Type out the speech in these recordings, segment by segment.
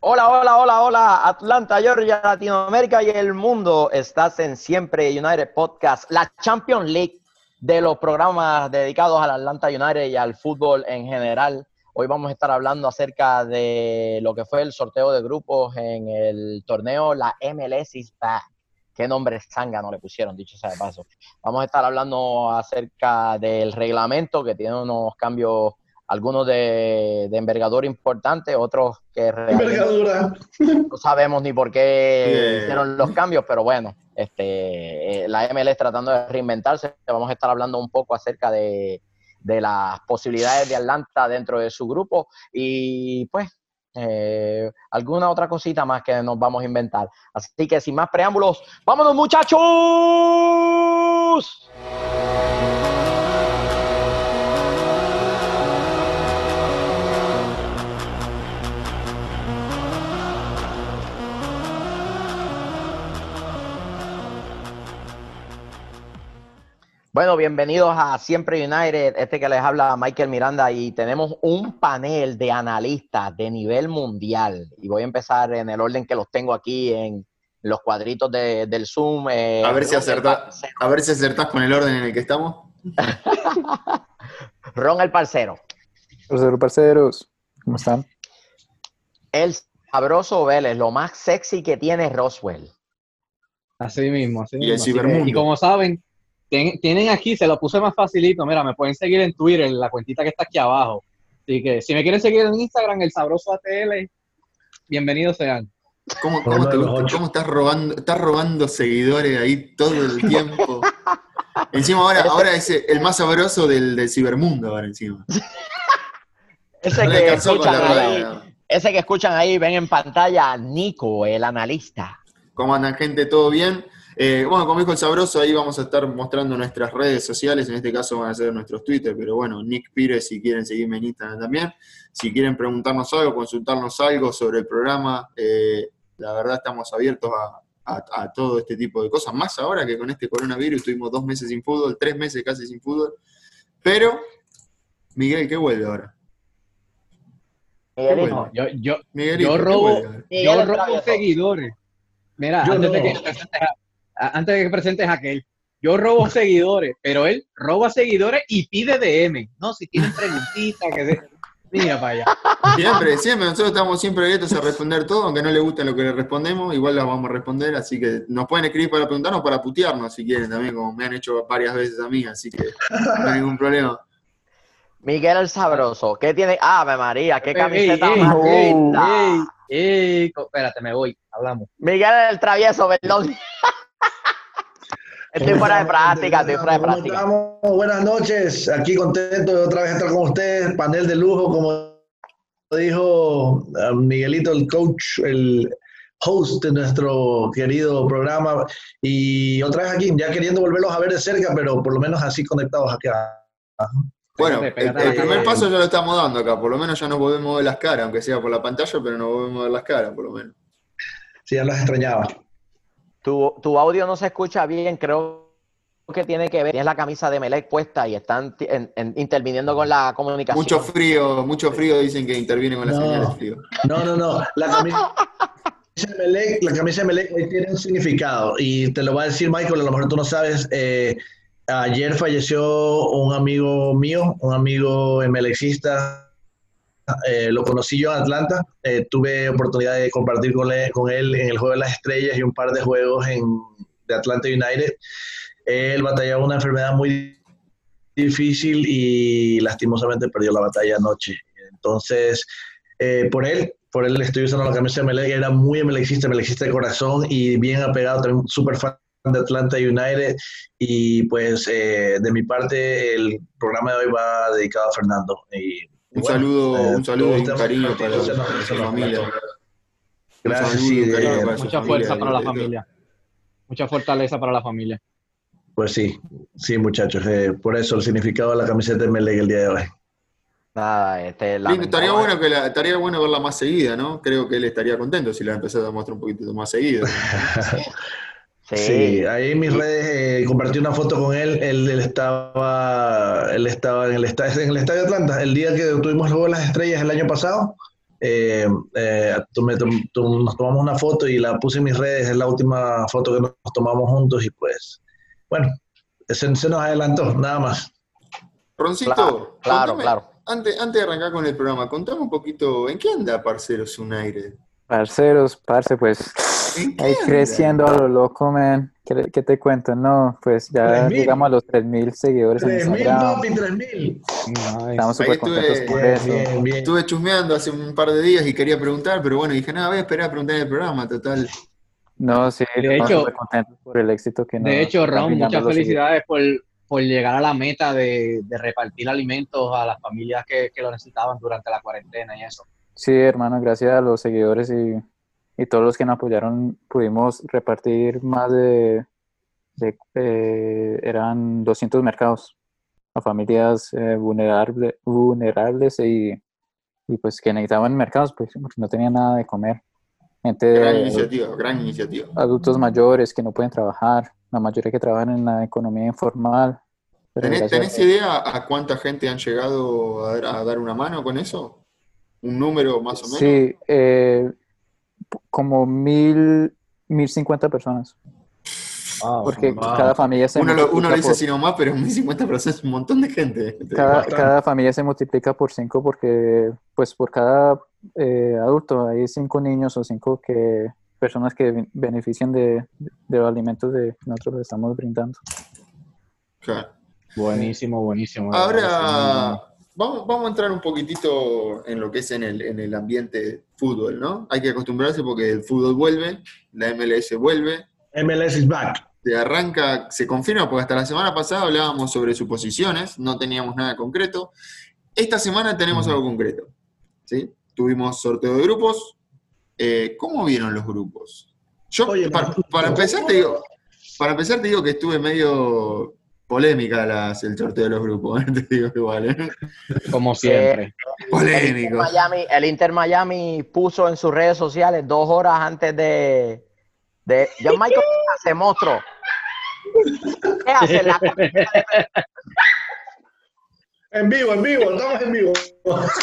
Hola, hola, hola, hola, Atlanta, Georgia, Latinoamérica y el mundo. Estás en Siempre United Podcast, la Champions League de los programas dedicados al Atlanta United y al fútbol en general. Hoy vamos a estar hablando acerca de lo que fue el sorteo de grupos en el torneo, la MLS is back. Qué nombre sanga no le pusieron, dicho sea de paso. Vamos a estar hablando acerca del reglamento que tiene unos cambios algunos de, envergadura importante, otros que envergadura. no sabemos ni por qué hicieron los cambios, pero bueno, este, eh, la MLS tratando de reinventarse, vamos a estar hablando un poco acerca de, las posibilidades de Atlanta dentro de su grupo y pues eh, alguna otra cosita más que nos vamos a inventar. Así que sin más preámbulos, vámonos muchachos. Bueno, bienvenidos a Siempre United, este que les habla Michael Miranda y tenemos un panel de analistas de nivel mundial y voy a empezar en el orden que los tengo aquí en los cuadritos del Zoom. Eh, a, ver si acertas, a ver si acertás con el orden en el que estamos. Ron el parcero. Parceros, parceros, ¿cómo están? El sabroso Vélez, lo más sexy que tiene Roswell. Así mismo, así y mismo. El y como saben, tienen aquí, se lo puse más facilito. Mira, me pueden seguir en Twitter, en la cuentita que está aquí abajo. Así que si me quieren seguir en Instagram, el sabroso ATL, bienvenidos sean. ¿Cómo, estás robando, estás robando seguidores ahí todo el tiempo? encima ahora, ahora es el más sabroso del, del cibermundo ahora encima. ese, que escuchan ahí, ese que escuchan ahí, ven en pantalla Nico, el analista. ¿Cómo andan gente? ¿Todo bien? Eh, bueno, como dijo el Sabroso, ahí vamos a estar mostrando nuestras redes sociales, en este caso van a ser nuestros Twitter, pero bueno, Nick Pires si quieren seguirme en Instagram también. Si quieren preguntarnos algo, consultarnos algo sobre el programa, eh, la verdad estamos abiertos a, todo este tipo de cosas, más ahora que con este coronavirus tuvimos dos meses sin fútbol, tres meses casi sin fútbol, pero Miguel, ¿qué vuelve ahora? Miguelito, yo, yo, yo robo, yo robo seguidores. Mira, antes de que antes de que presentes a aquel, yo robo seguidores, pero él roba seguidores y pide DM. No, si tienen preguntitas, que Mira para allá. Siempre, siempre, nosotros estamos siempre abiertos a responder todo, aunque no le guste lo que le respondemos, igual las vamos a responder, así que nos pueden escribir para preguntarnos, para putearnos si quieren también, como me han hecho varias veces a mí, así que no hay ningún problema. Miguel el Sabroso, ¿qué tiene? Ave María, qué camiseta más linda. espérate, me voy, hablamos. Miguel el Travieso, perdón. Estoy fuera de práctica, estoy fuera de práctica. Estamos? Buenas noches, aquí contento de otra vez estar con ustedes, panel de lujo, como dijo eh, Miguelito, el coach, el host de nuestro querido programa, y otra vez aquí, ya queriendo volverlos a ver de cerca, pero por lo menos así conectados aquí. Bueno, el, primer paso ya lo estamos dando acá, por lo menos ya nos volvemos a ver las caras, aunque sea por la pantalla, pero nos volvemos a ver las caras, por lo menos. Sí, ya las extrañaba. Tu, audio no se escucha bien, creo que tiene que ver, es la camisa de Melec puesta y están interviniendo con la comunicación. Mucho frío, mucho frío dicen que interviene con las señales de frío. No, no, no, la camisa, de Melec, la camisa de Melec tiene un significado y te lo va a decir Michael, a lo mejor tú no sabes, eh, ayer falleció un amigo mío, un amigo emelecista eh, lo conocí yo en Atlanta, eh, tuve oportunidad de compartir con él, en el Juego de las Estrellas y un par de juegos en, de Atlanta United. Él batallaba una enfermedad muy difícil y lastimosamente perdió la batalla anoche. Entonces, eh, por él, por él estoy usando la camisa de Melec, era muy emelecista, emelecista de corazón y bien apegado, también súper fan de Atlanta United y pues de mi parte el programa de hoy va dedicado a Fernando y un saludo, eh, un saludo y un cariño para, su familia. Gracias, mucha fuerza para la familia. Mucha fortaleza para la familia. Pues sí, sí, muchachos. Eh, por eso el significado de la camiseta de Meleg el día de hoy. Nada, este, estaría, bueno que estaría bueno verla más seguida, ¿no? Creo que él estaría contento si la empezado a mostrar un poquito más seguido. Sí. ahí en mis redes eh, compartí una foto con él. Él, estaba, él estaba en el, estadio, en el estadio Atlanta. El día que tuvimos luego las estrellas el año pasado, eh, eh, nos tomamos una foto y la puse en mis redes, es la última foto que nos tomamos juntos y pues, bueno, se, nos adelantó, nada más. Roncito, claro, claro, Antes, antes de arrancar con el programa, contame un poquito, ¿en qué anda Parceros Unaire? Parceros, parce, pues ahí creciendo a lo loco, man. ¿Qué, te cuento? No, pues ya llegamos a los 3.000 seguidores 3, en Instagram. 3.000, 3.000. estamos súper contentos por eso. Estuve chusmeando hace un par de días y quería preguntar, pero bueno, dije, nada, voy a esperar a preguntar en el programa, total. No, sí, de hecho, contentos por el éxito que nos De hecho, Ron, muchas felicidades por, por, llegar a la meta de, de, repartir alimentos a las familias que, que lo necesitaban durante la cuarentena y eso. Sí, hermano, gracias a los seguidores y y todos los que nos apoyaron pudimos repartir más de, eh, eran 200 mercados a familias eh, vulnerables, vulnerables y, y, pues que necesitaban mercados pues, porque no tenían nada de comer. Gente, gran iniciativa, gran iniciativa. Adultos mayores que no pueden trabajar, la mayoría que trabajan en la economía informal. ¿Tenés, idea a cuánta gente han llegado a, dar una mano con eso? ¿Un número más o menos? Sí, eh, como mil, mil cincuenta personas. porque cada familia se uno, uno lo dice así nomás, pero mil cincuenta personas es un montón de gente. Cada, familia se multiplica por cinco porque, pues, por cada eh, adulto hay cinco niños o cinco que personas que benefician de, de los alimentos de nosotros les estamos brindando. Buenísimo, buenísimo. Ahora, Vamos, vamos a entrar un poquitito en lo que es en el, en el ambiente fútbol, ¿no? Hay que acostumbrarse porque el fútbol vuelve, la MLS vuelve. MLS is back. Se arranca, se confirma, porque hasta la semana pasada hablábamos sobre suposiciones, no teníamos nada concreto. Esta semana tenemos algo concreto. ¿sí? Tuvimos sorteo de grupos. Eh, ¿Cómo vieron los grupos? Yo, para, empezar, te digo, para empezar, te digo que estuve medio polémica las, el sorteo de los grupos, te digo igual. ¿eh? Como siempre. Eh, Polémico. El Inter, Miami, puso en sus redes sociales dos horas antes de. de John Michael se mostró. ¿Qué hace la En vivo, en vivo, estamos en vivo.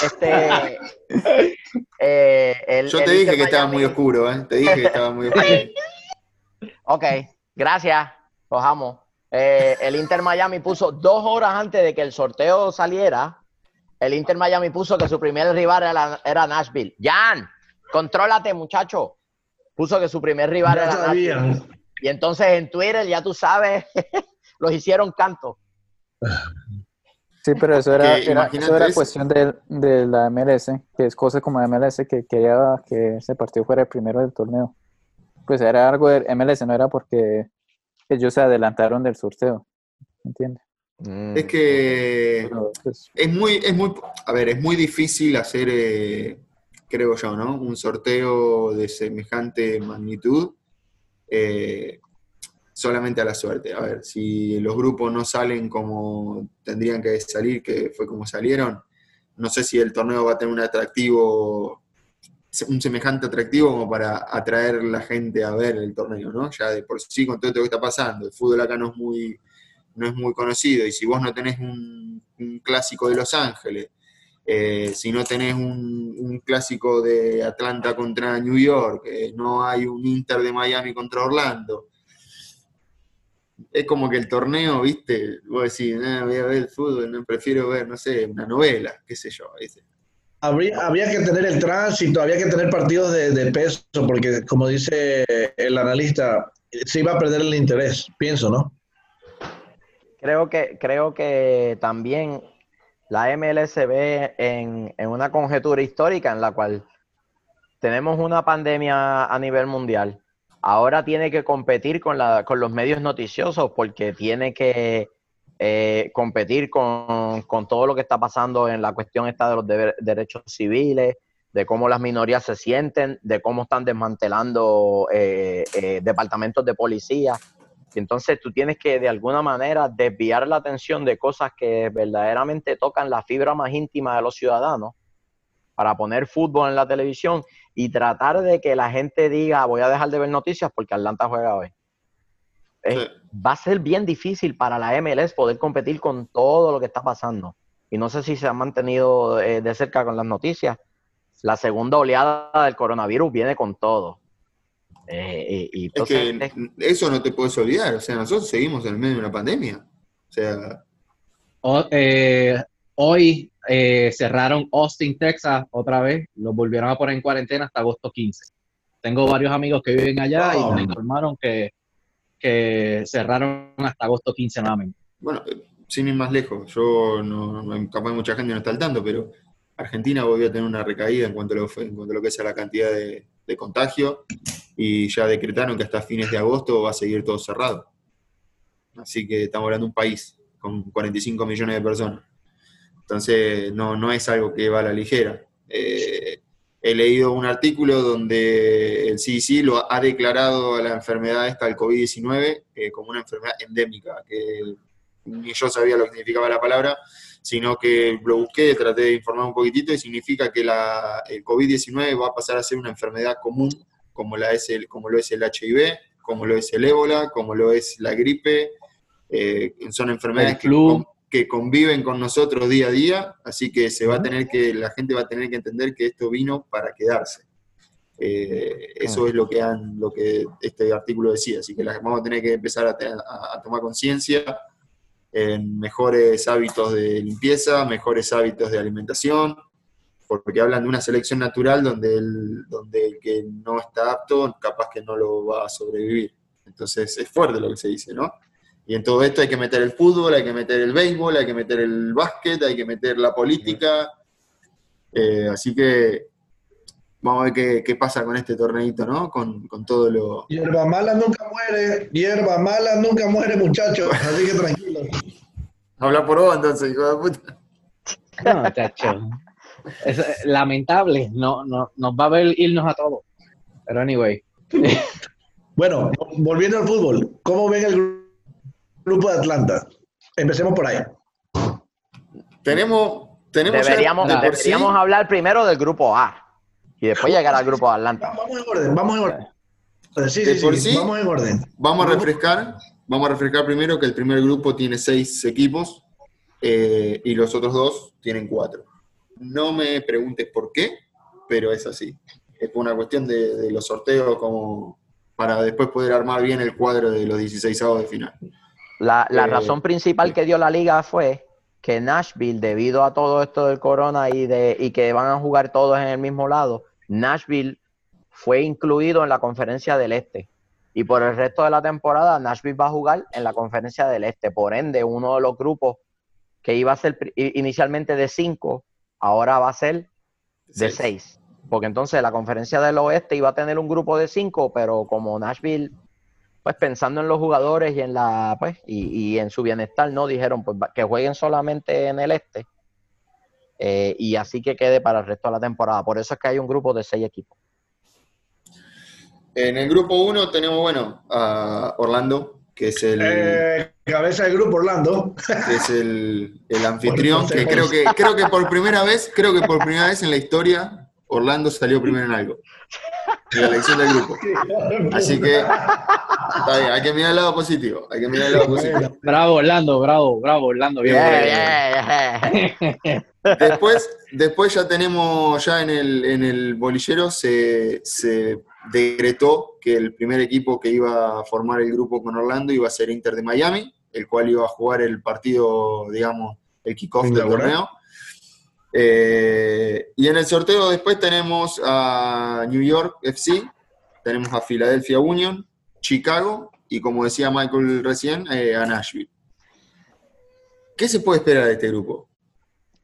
Este, eh, Yo te dije que estaba muy oscuro, ¿eh? Te dije que estaba muy oscuro. ok, gracias. Los amo. Eh, el Inter Miami puso dos horas antes de que el sorteo saliera, el Inter Miami puso que su primer rival era, Nashville. Jan, contrólate, muchacho. Puso que su primer rival era Nashville. Y entonces en Twitter, ya tú sabes, los hicieron canto. Sí, pero eso era, eso era cuestión de, de, la MLS, que es cosa como MLS que quería que ese partido fuera el primero del torneo. Pues era algo de MLS, no era porque ellos se adelantaron del sorteo, ¿entiendes? Mm, es que pues, es muy, es muy, a ver, es muy difícil hacer, eh, creo yo, ¿no? Un sorteo de semejante magnitud eh, solamente a la suerte. A ver, si los grupos no salen como tendrían que salir, que fue como salieron, no sé si el torneo va a tener un atractivo un semejante atractivo como para atraer la gente a ver el torneo, ¿no? Ya de por sí con todo esto que está pasando, el fútbol acá no es muy, no es muy conocido y si vos no tenés un, clásico de Los Ángeles, eh, si no tenés un, clásico de Atlanta contra New York, eh, no hay un Inter de Miami contra Orlando, es como que el torneo, viste, vos decís, no, voy a ver el fútbol, prefiero ver, no sé, una novela, qué sé yo, ¿viste? Habría, que tener el tránsito, había que tener partidos de, peso, porque como dice el analista, se iba a perder el interés, pienso, ¿no? Creo que, creo que también la MLS se ve en, en una conjetura histórica en la cual tenemos una pandemia a nivel mundial. Ahora tiene que competir con, la, con los medios noticiosos porque tiene que eh, competir con, todo lo que está pasando en la cuestión esta de los derechos civiles, de cómo las minorías se sienten, de cómo están desmantelando eh, eh, departamentos de policía. Y entonces tú tienes que de alguna manera desviar la atención de cosas que verdaderamente tocan la fibra más íntima de los ciudadanos para poner fútbol en la televisión y tratar de que la gente diga voy a dejar de ver noticias porque Atlanta juega hoy va a ser bien difícil para la MLS poder competir con todo lo que está pasando. Y no sé si se ha mantenido eh, de cerca con las noticias. la segunda oleada del coronavirus viene con todo. Eh, y, es que eso no te puedes olvidar, o sea, nosotros seguimos en el medio de una pandemia. O sea... Eh, hoy eh, cerraron Austin, Texas, otra vez, los volvieron a poner en cuarentena hasta agosto 15. Tengo varios amigos que viven allá y me informaron que, que cerraron hasta agosto 15 nuevamente. Bueno, sin ir más lejos, yo no, capaz mucha gente no está al tanto, pero Argentina volvió a tener una recaída en cuanto a lo, en cuanto a lo que es la cantidad de, de contagio y ya decretaron que hasta fines de agosto va a seguir todo cerrado. Así que estamos hablando de un país con 45 millones de personas. Entonces, no, no es algo que va a la ligera. Eh, he leído un artículo donde el CDC lo ha declarado a la enfermedad esta, el COVID-19, eh, como una enfermedad endémica, que ni yo sabía lo que significaba la palabra, sino que lo busqué, traté de informar un poquitito y significa que la, el COVID-19 va a pasar a ser una enfermedad común, como, la es el, como lo es el HIV, como lo es el ébola, como lo es la gripe. Eh, son enfermedades que, que, conviven con nosotros día a día, así que se va a tener que, la gente va a tener que entender que esto vino para quedarse. Eh, eso es lo que, han, lo que este artículo decía, así que vamos a tener que empezar a, a tomar conciencia en mejores hábitos de limpieza, mejores hábitos de alimentación, porque hablan de una selección natural donde el, donde el que no está apto capaz que no lo va a sobrevivir. Entonces es fuerte lo que se dice, ¿no? Y en todo esto hay que meter el fútbol, hay que meter el béisbol, hay que meter el básquet, hay que meter la política. Eh, así que vamos a ver qué, qué, pasa con este torneito, ¿no? Con, con, todo lo... Hierba mala nunca muere, hierba mala nunca muere, muchachos, así que tranquilo. Habla por vos entonces, hijo de puta. No, muchacho. Es lamentable, no, no, nos va a ver irnos a todos. Pero anyway. bueno, volviendo al fútbol, ¿cómo ven el grupo de Atlanta? Empecemos por ahí. Tenemos, tenemos deberíamos, deberíamos hablar primero del grupo A y después llegar al grupo de Atlanta. Vamos en orden, vamos en orden. Sí, sí, sí, vamos en orden. Vamos a refrescar, vamos a refrescar primero que el primer grupo tiene seis equipos eh, y los otros dos tienen cuatro. No me preguntes por qué, pero es así. Es por una cuestión de, los sorteos como para después poder armar bien el cuadro de los 16 de final. La, la eh, razón principal que dio la liga fue que Nashville, debido a todo esto del corona y, de, y que van a jugar todos en el mismo lado, Nashville fue incluido en la conferencia del Este. Y por el resto de la temporada, Nashville va a jugar en la conferencia del Este. Por ende, uno de los grupos que iba a ser inicialmente de cinco, ahora va a ser de seis. Porque entonces la conferencia del Oeste iba a tener un grupo de cinco, pero como Nashville, pues pensando en los jugadores y en la, pues, y, en su bienestar, no dijeron pues que jueguen solamente en el Este eh, y así que quede para el resto de la temporada. Por eso es que hay un grupo de seis equipos. En el grupo uno tenemos, bueno, a Orlando, que es el... Eh, cabeza del grupo Orlando. Que es el, el anfitrión, que creo, que creo que por primera vez, creo que por primera vez en la historia, Orlando salió primero en algo. En la elección del grupo. Así que hay que mirar el lado positivo. Hay que mirar el lado positivo. Bravo, Orlando, bravo, bravo, Orlando. Bien, Después, después ya tenemos, ya en el, en el bolillero se, decretó que el primer equipo que iba a formar el grupo con Orlando iba a ser Inter de Miami, el cual iba a jugar el partido, digamos, el kickoff del torneo. Eh, y en el sorteo después tenemos a New York FC, tenemos a Philadelphia Union, Chicago y como decía Michael recién, eh, a Nashville. ¿Qué se puede esperar de este grupo?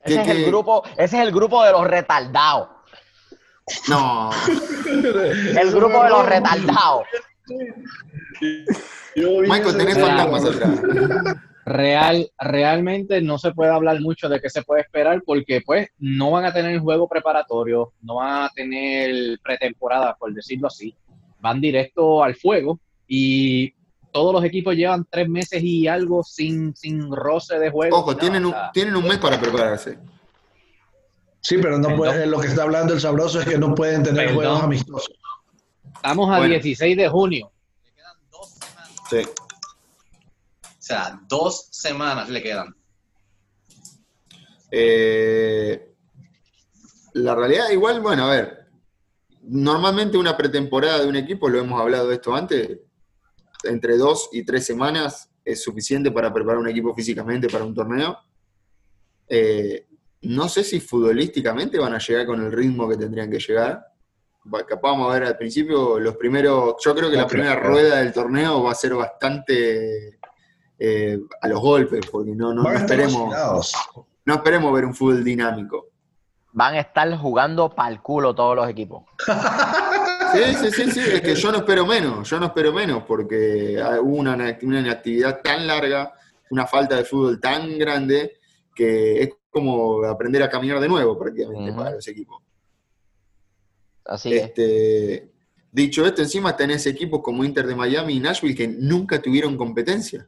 Ese es, el grupo, ese es el grupo de los retardados. No. el grupo de los retardados. Michael, tenés fantasmas atrás. Real, realmente no se puede hablar mucho de qué se puede esperar porque pues no van a tener juego preparatorio, no van a tener pretemporada, por decirlo así. Van directo al fuego y todos los equipos llevan tres meses y algo sin, sin roce de juego. Ojo, tienen, un, tienen un mes para prepararse. Sí, pero no puede, lo que está hablando el sabroso es que no pueden tener juegos amistosos. Estamos a 16 de junio. Le quedan dos semanas. Sí. O sea, dos semanas le quedan. Eh, la realidad, igual, bueno, a ver, normalmente una pretemporada de un equipo, lo hemos hablado de esto antes, entre dos y tres semanas es suficiente para preparar un equipo físicamente para un torneo. Eh, no sé si futbolísticamente van a llegar con el ritmo que tendrían que llegar. Capaz vamos a ver al principio los primeros. Yo creo que la primera rueda del torneo va a ser bastante eh, a los golpes, porque no, no, esperemos, no esperemos ver un fútbol dinámico. Van a estar jugando para el culo todos los equipos. Sí, sí, sí, sí, es que yo no espero menos, yo no espero menos, porque hubo una, una inactividad tan larga, una falta de fútbol tan grande, que es como aprender a caminar de nuevo prácticamente para los equipos. Así este, Dicho esto, encima tenés equipos como Inter de Miami y Nashville que nunca tuvieron competencia.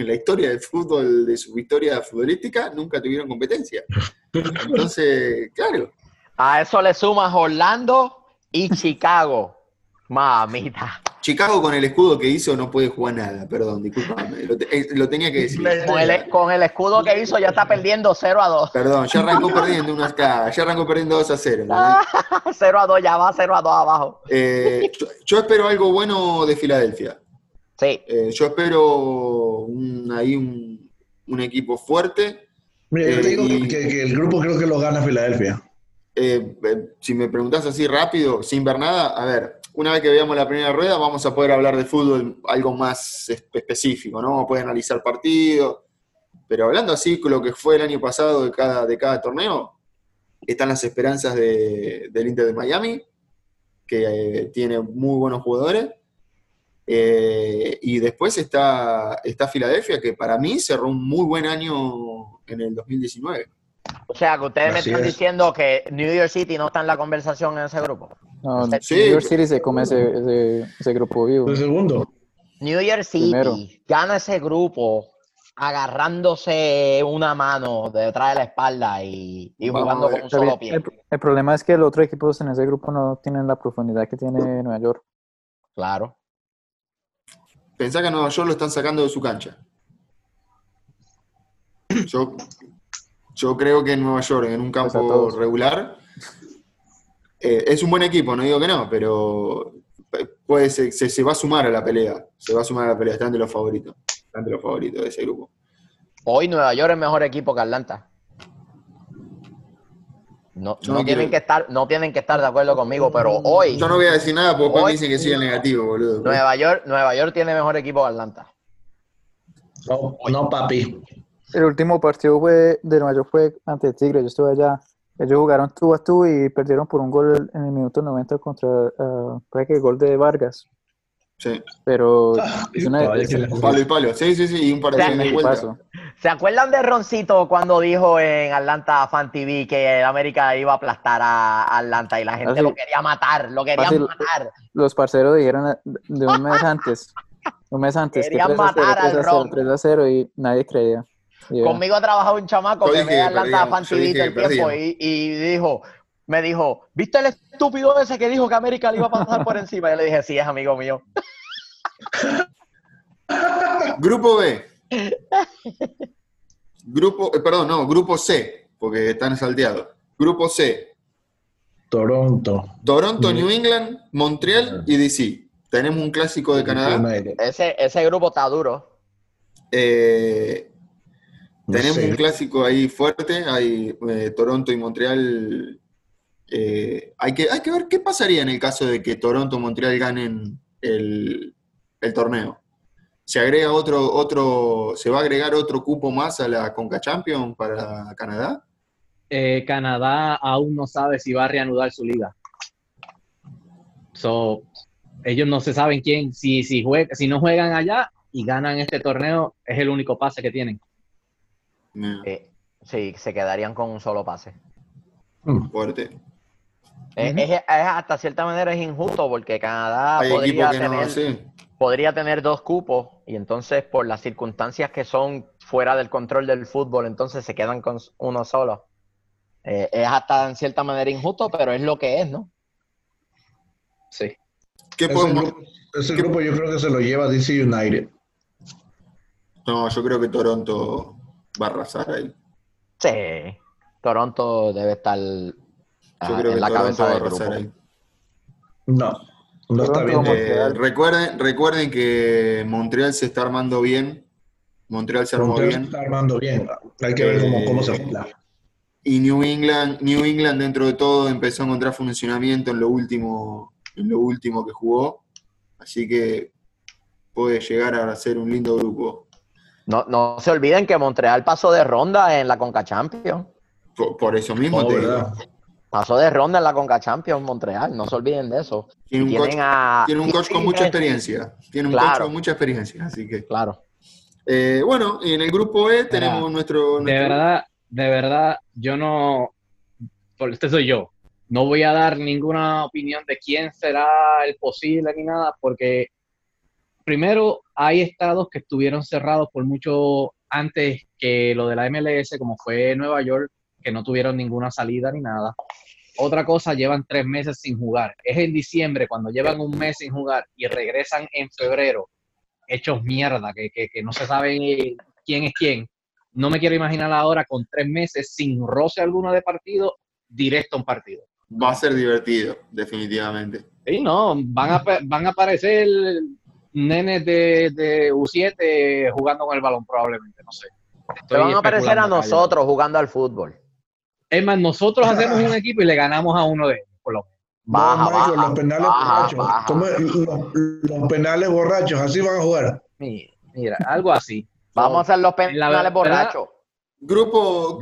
En la historia del fútbol, de su historia futbolística, nunca tuvieron competencia. Entonces, claro. A eso le sumas Orlando y Chicago. Mamita. Chicago con el escudo que hizo no puede jugar nada, perdón, discúlpame, lo, eh, tenía que decir. Con el, escudo que hizo ya está perdiendo 0 a 2. Perdón, ya arrancó perdiendo unas ya arrancó perdiendo 2 a 0. 0 a 2, ya va 0 a 2 abajo. Eh, yo, espero algo bueno de Filadelfia. Sí. Eh, yo espero ahí un, equipo fuerte. Mira, yo digo que, el grupo creo que lo gana Filadelfia. si me preguntas así rápido, sin ver nada, a ver, una vez que veamos la primera rueda, vamos a poder hablar de fútbol algo más específico, ¿no? Poder analizar partidos. Pero hablando así con lo que fue el año pasado de cada, de cada torneo, están las esperanzas del Inter de Miami, que eh, tiene muy buenos jugadores. Eh, y después está, está Filadelfia, que para mí cerró un muy buen año en el 2019. O sea, que ustedes me están diciendo que New York City no está en la conversación en ese grupo. No, New York City se come ese, ese, grupo vivo. El segundo. New York City gana ese grupo agarrándose una mano detrás de la espalda y, jugando con un solo pie. El, problema es que los otros equipos en ese grupo no tienen la profundidad que tiene Nueva York. Claro. Pensá que a Nueva York lo están sacando de su cancha. Yo yo creo que en Nueva York, en un campo regular, eh, es un buen equipo, no digo que no, pero puede se, se, va a sumar a la pelea. Se va a sumar a la pelea, están de los favoritos. Están de los favoritos de ese grupo. Hoy Nueva York es mejor equipo que Atlanta. No, tienen que estar, no tienen que estar de acuerdo conmigo, pero hoy. Yo no voy a decir nada porque me dicen que sigue negativo, boludo. Nueva York, Nueva York tiene mejor equipo que Atlanta. No, no, papi. El último partido fue de Nueva York fue ante Tigre, yo estuve allá. Ellos jugaron tú a tú y perdieron por un gol en el minuto 90 contra uh, que el gol de Vargas. Sí. Pero ah, palo y palo. Sí, sí, sí, y un partido de vuelta. ¿Se acuerdan de Roncito cuando dijo en Atlanta Fan TV que América iba a aplastar a Atlanta y la gente lo quería matar, lo querían matar? Los parceros dijeron de un mes antes, un mes antes querían matar al Ron. 3 a 0 y nadie creía. Conmigo ha trabajado un chamaco que me Atlanta Fantivito el tiempo y, y, dijo, me dijo, ¿viste el estúpido ese que dijo que América le iba a pasar por encima? Y yo le dije, sí, es amigo mío. Grupo B. Grupo, eh, perdón, no, grupo C, porque están salteados. Grupo C. Toronto. Toronto, New England, Montreal y DC. Tenemos un clásico de Canadá. Ese, ese grupo está duro. Eh, tenemos un clásico ahí fuerte, hay eh, Toronto y Montreal. Eh, hay, que, hay que ver qué pasaría en el caso de que Toronto y Montreal ganen el, torneo. ¿Se agrega otro, otro, se va a agregar otro cupo más a la Conca Champions para Canadá? Eh, Canadá aún no sabe si va a reanudar su liga. So, ellos no se saben quién, si, si, juega, si no juegan allá y ganan este torneo, es el único pase que tienen. Eh, sí, se quedarían con un solo pase. Mm. Fuerte. Es, hasta cierta manera es injusto porque Canadá podría tener, podría tener dos cupos y entonces por las circunstancias que son fuera del control del fútbol, entonces se quedan con uno solo. Eh, es hasta en cierta manera injusto, pero es lo que es, ¿no? Sí. ¿Qué ese, grupo, yo creo que se lo lleva DC United. No, yo creo que Toronto va a arrasar ahí. Sí, Toronto debe estar Yo creo que la cabeza va a rozar ahí. No, no está bien. Eh, recuerden, recuerden que Montreal se está armando bien. Montreal se armó bien. Se está armando bien. Hay que ver cómo, cómo se arma. Y New England, New England dentro de todo empezó a encontrar funcionamiento en lo último, en lo último que jugó. Así que puede llegar a ser un lindo grupo. No, no se olviden que Montreal pasó de ronda en la Conca Champions. Por, eso mismo oh, te digo. Pasó de ronda en la Conca Champions Montreal, no se olviden de eso. Tiene un, coach, con mucha experiencia. Tiene un coach con mucha experiencia, así que. Claro. Eh, bueno, en el grupo E tenemos nuestro, De verdad, de verdad, yo no. Este soy yo. No voy a dar ninguna opinión de quién será el posible ni nada, porque primero hay estados que estuvieron cerrados por mucho antes que lo de la MLS, como fue Nueva York, que no tuvieron ninguna salida ni nada. Otra cosa, llevan tres meses sin jugar. Es en diciembre, cuando llevan un mes sin jugar y regresan en febrero, hechos mierda, que, que, no se sabe quién es quién. No me quiero imaginar ahora con tres meses sin roce alguno de partido, directo a un partido. Va a ser divertido, definitivamente. Sí, no, van a, van a aparecer nenes de, de U7 jugando con el balón, probablemente, no sé. Te van a parecer a nosotros jugando al fútbol. Es más, nosotros hacemos un equipo y le ganamos a uno de ellos, por lo Baja, los penales borrachos. Los, penales borrachos, así van a jugar. Mira, algo así. Vamos a hacer los penales borrachos. Grupo,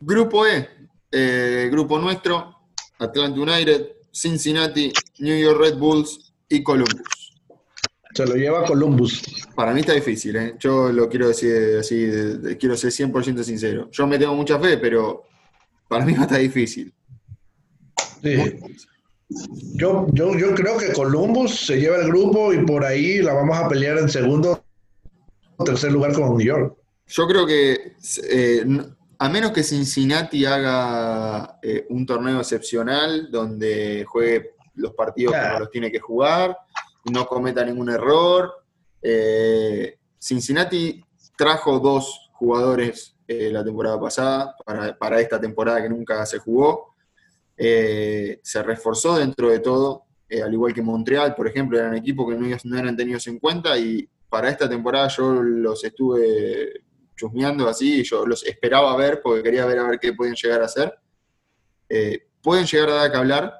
grupo E, eh, grupo nuestro, Atlanta United, Cincinnati, New York Red Bulls y Columbus. Se lo lleva Columbus. Para mí está difícil, ¿eh? Yo lo quiero decir así, quiero ser 100% sincero. Yo me tengo mucha fe, pero para mí va a estar difícil. Sí. Yo, yo, yo creo que Columbus se lleva el grupo y por ahí la vamos a pelear en segundo o tercer lugar con New York. Yo creo que eh, a menos que Cincinnati haga eh, un torneo excepcional donde juegue los partidos como los tiene que jugar, no cometa ningún error. Eh, Cincinnati trajo dos jugadores eh, la temporada pasada para, esta temporada que nunca se jugó. Eh, se reforzó dentro de todo, al igual que Montreal, por ejemplo, eran equipos que no, no, eran tenidos en cuenta y para esta temporada yo los estuve chusmeando así yo los esperaba ver porque quería ver a ver qué pueden llegar a hacer. pueden llegar a dar que hablar.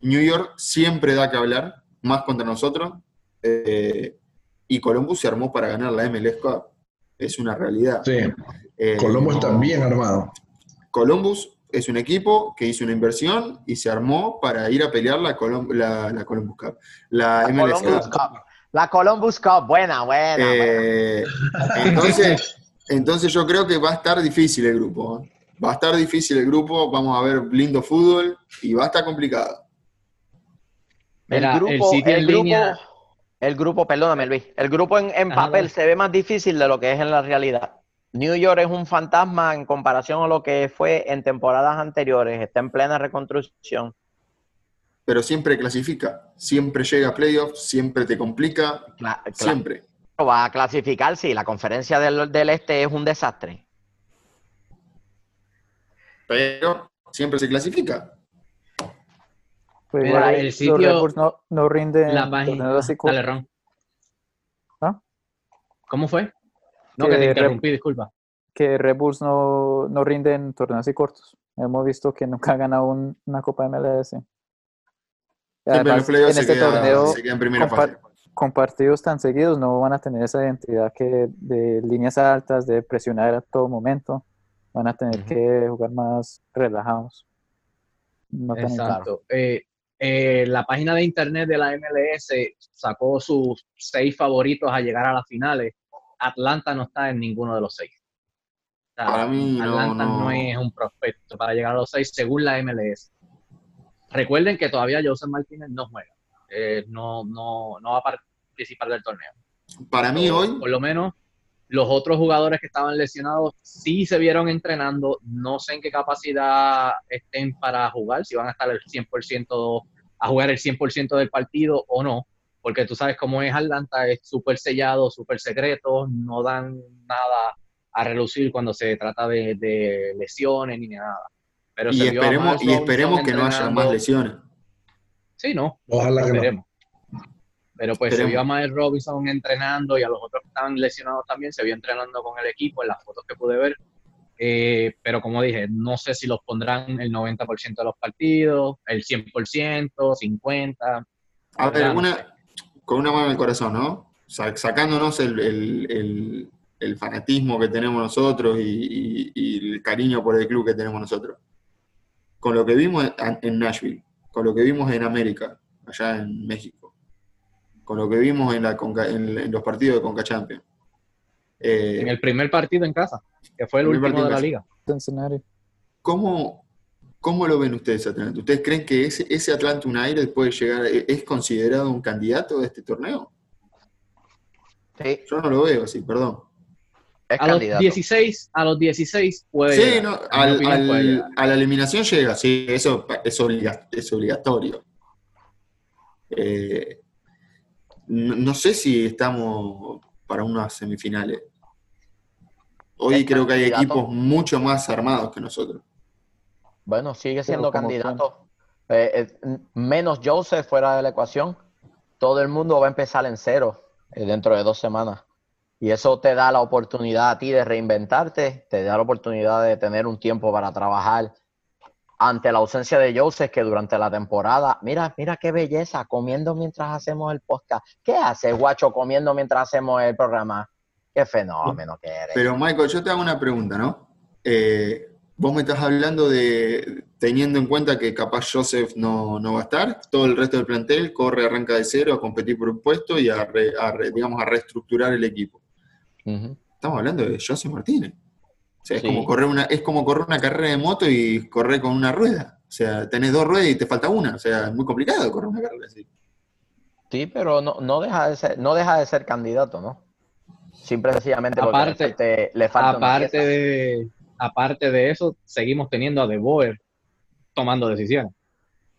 New York siempre da que hablar más contra nosotros. Eh, y Columbus se armó para ganar la MLS Cup. Es una realidad. Sí. Eh, Columbus está bien armado. Columbus es un equipo que hizo una inversión y se armó para ir a pelear la, la, Columbus Cup. La, MLS Cup. La Columbus Cup, buena, buena. Eh, entonces, entonces yo creo que va a estar difícil el grupo. Va a estar difícil el grupo, vamos a ver lindo fútbol y va a estar complicado el grupo, el, grupo, el grupo, perdóname Luis, el grupo en, papel se ve más difícil de lo que es en la realidad. New York es un fantasma en comparación a lo que fue en temporadas anteriores, está en plena reconstrucción. Pero siempre clasifica, siempre llega a playoffs, siempre te complica, siempre. Va a clasificar, sí, la conferencia del, del este es un desastre. Pero siempre se clasifica. Pues el sitio, no, no rinden la página. Dale, Ron. ¿Ah? ¿Cómo fue? No, que, te interrumpí, disculpa. Que Red Bulls no, no rinden torneos así cortos. Hemos visto que nunca ha ganado una Copa MLS. Además, en este torneo, con partidos tan seguidos, no van a tener esa identidad que de líneas altas, de presionar a todo momento. Van a tener que jugar más relajados. No Exacto. Eh, eh, la página de internet de la MLS sacó sus seis favoritos a llegar a las finales. Atlanta no está en ninguno de los seis. Atlanta no, es un prospecto para llegar a los seis según la MLS. Recuerden que todavía Joseph Martínez no juega. Eh, no, no, no va a participar del torneo. Para mí hoy... Por lo menos los otros jugadores que estaban lesionados sí se vieron entrenando. No sé en qué capacidad estén para jugar, si van a estar el 100% a jugar el 100% del partido o no, porque tú sabes cómo es Atlanta, es súper sellado, súper secreto, no dan nada a relucir cuando se trata de, lesiones ni nada. Pero y esperemos, y esperemos que no haya más lesiones. Sí, no. Ojalá que no. Pero pues se vio a Miles Robinson entrenando y a los otros que estaban lesionados también, se vio entrenando con el equipo en las fotos que pude ver. Eh, pero como dije, no sé si los pondrán el 90% de los partidos, el 100%, 50%. A ver, con una mano en el corazón, ¿no? Sacándonos el, fanatismo que tenemos nosotros y, el cariño por el club que tenemos nosotros. Con lo que vimos en Nashville, con lo que vimos en América, allá en México con lo que vimos en, la en, los partidos de Conca Champions. Eh, en el primer partido en casa, que fue el, último de la liga. ¿Cómo, ¿Cómo lo ven ustedes, Atlanta? ¿Ustedes creen que ese, ese Atlanta United puede llegar, e, es considerado un candidato de este torneo? Sí. Yo no lo veo así, perdón. a los 16, a los 16 puede Sí, no, al, a la eliminación llega, sí, eso es, es obligatorio. Eh, no, sé si estamos para unas semifinales. Hoy creo que hay equipos mucho más armados que nosotros. Bueno, sigue siendo candidato. Eh, eh, menos Joseph fuera de la ecuación. Todo el mundo va a empezar en cero eh, dentro de dos semanas. Y eso te da la oportunidad a ti de reinventarte, te da la oportunidad de tener un tiempo para trabajar ante la ausencia de Joseph, que durante la temporada, mira, mira qué belleza, comiendo mientras hacemos el podcast. ¿Qué hace, guacho, comiendo mientras hacemos el programa? Qué fenómeno que eres. Pero, Michael, yo te hago una pregunta, ¿no? Eh, vos me estás hablando de, teniendo en cuenta que capaz Joseph no, va a estar, todo el resto del plantel corre, arranca de cero a competir por un puesto y a, digamos, a reestructurar el equipo. Estamos hablando de Joseph Martínez es, como correr una, es como correr una carrera de moto y correr con una rueda. O sea, tenés dos ruedas y te falta una. O sea, es muy complicado correr una carrera así. Sí, pero no, no, deja, de ser, no deja de ser candidato, ¿no? Simple sencillamente aparte, le falta, aparte de Aparte de eso, seguimos teniendo a De Boer tomando decisiones.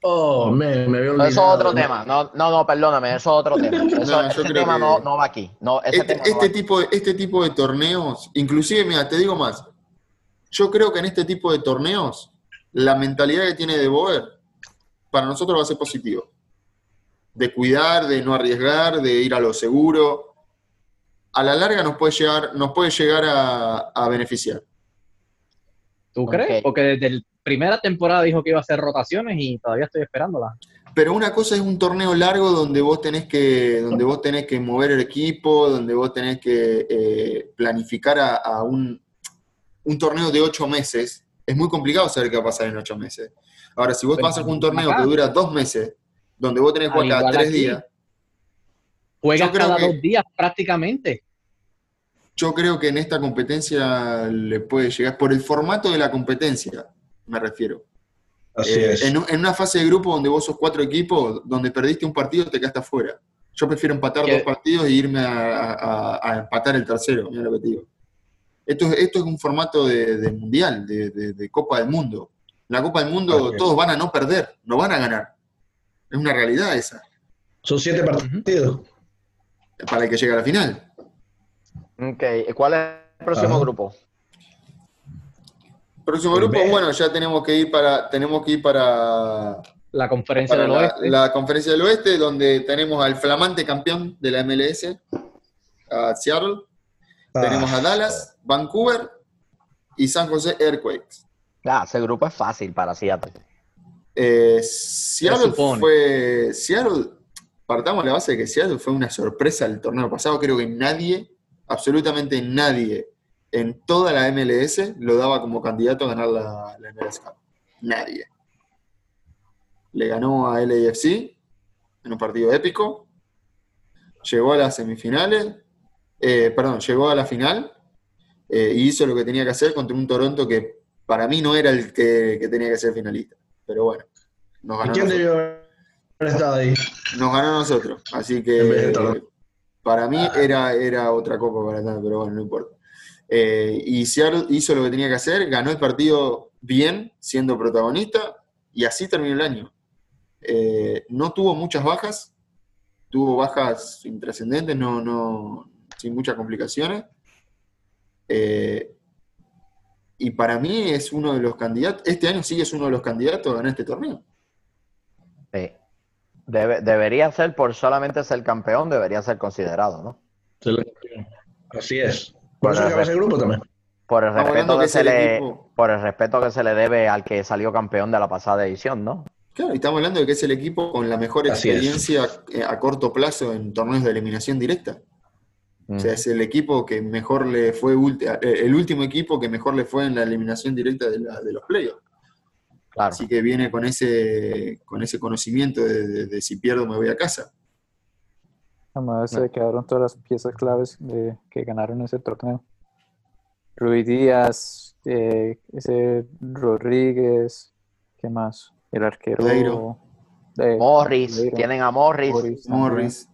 Oh, me, me Eso es otro tema. No, no, no, perdóname, eso es otro tema. Eso, ese tema no, no, va aquí. No, este, este tipo, este tipo de torneos, inclusive, mira, te digo más, yo creo que en este tipo de torneos, la mentalidad que tiene De Boer, para nosotros va a ser positivo. De cuidar, de no arriesgar, de ir a lo seguro. A la larga nos puede llegar, nos puede llegar a, beneficiar. ¿Tú crees? Porque desde la primera temporada dijo que iba a hacer rotaciones y todavía estoy esperándola. Pero una cosa es un torneo largo donde vos tenés que, donde vos tenés que mover el equipo, donde vos tenés que eh, planificar a, un, un torneo de ocho meses, es muy complicado saber qué va a pasar en ocho meses. Ahora, si vos vas a un torneo que dura dos meses, donde vos tenés que jugar cada tres días. Juegas cada dos días prácticamente. Yo creo que en esta competencia le puede llegar, por el formato de la competencia, me refiero. Así eh, es. En, una fase de grupo donde vos sos cuatro equipos, donde perdiste un partido, te quedaste afuera. Yo prefiero empatar dos partidos e irme a, empatar el tercero, mira lo que te digo. Esto, esto es un formato de, mundial, de, Copa del Mundo. La Copa del Mundo todos van a no perder, no van a ganar. Es una realidad esa. Son siete partidos. Para el que llegue a la final. Ok, ¿cuál es el próximo grupo? Próximo grupo, bueno, ya tenemos que ir para, tenemos que ir para la conferencia del oeste. La conferencia del oeste, donde tenemos al flamante campeón de la MLS, a Seattle, tenemos a ah. Dallas, Vancouver y San José Earthquakes. Ah, ese grupo es fácil para Seattle. Eh, Seattle fue. Seattle, partamos de la base de que Seattle fue una sorpresa el torneo pasado. Creo que nadie, absolutamente nadie, en toda la MLS lo daba como candidato a ganar la, la MLS Cup. Nadie. Le ganó a LAFC en un partido épico. Llegó a las semifinales eh, perdón, llegó a la final eh, y hizo lo que tenía que hacer contra un Toronto que para mí no era el que, tenía que ser finalista. Pero bueno, nos ganó. quién debió haber ahí? Nos ganó a nosotros. Así que para mí ah. era, era otra copa para nada, pero bueno, no importa. Eh, y Seattle hizo lo que tenía que hacer, ganó el partido bien, siendo protagonista, y así terminó el año. no tuvo muchas bajas, tuvo bajas intrascendentes, no, no, sin muchas complicaciones. Eh, y para mí es uno de los candidatos, este año sí es uno de los candidatos a ganar este torneo. Debería ser, por solamente ser campeón, debería ser considerado, ¿no? Así es. Por, eso el, grupo también. Por el, respeto que, se le, por el respeto que se le debe al que salió campeón de la pasada edición, ¿no? Claro, y estamos hablando de que es el equipo con la mejor experiencia eh, a corto plazo en torneos de eliminación directa. O sea, es el equipo que mejor le fue, eh, el último equipo que mejor le fue en la eliminación directa de, los playoffs. Así que viene con ese, con ese conocimiento de, si pierdo me voy a casa. Además se quedaron todas las piezas claves de, que ganaron ese torneo. Ruiz Díaz, eh, ese Rodríguez, ¿qué más? El arquero. Morris, tienen a Morris. Morris.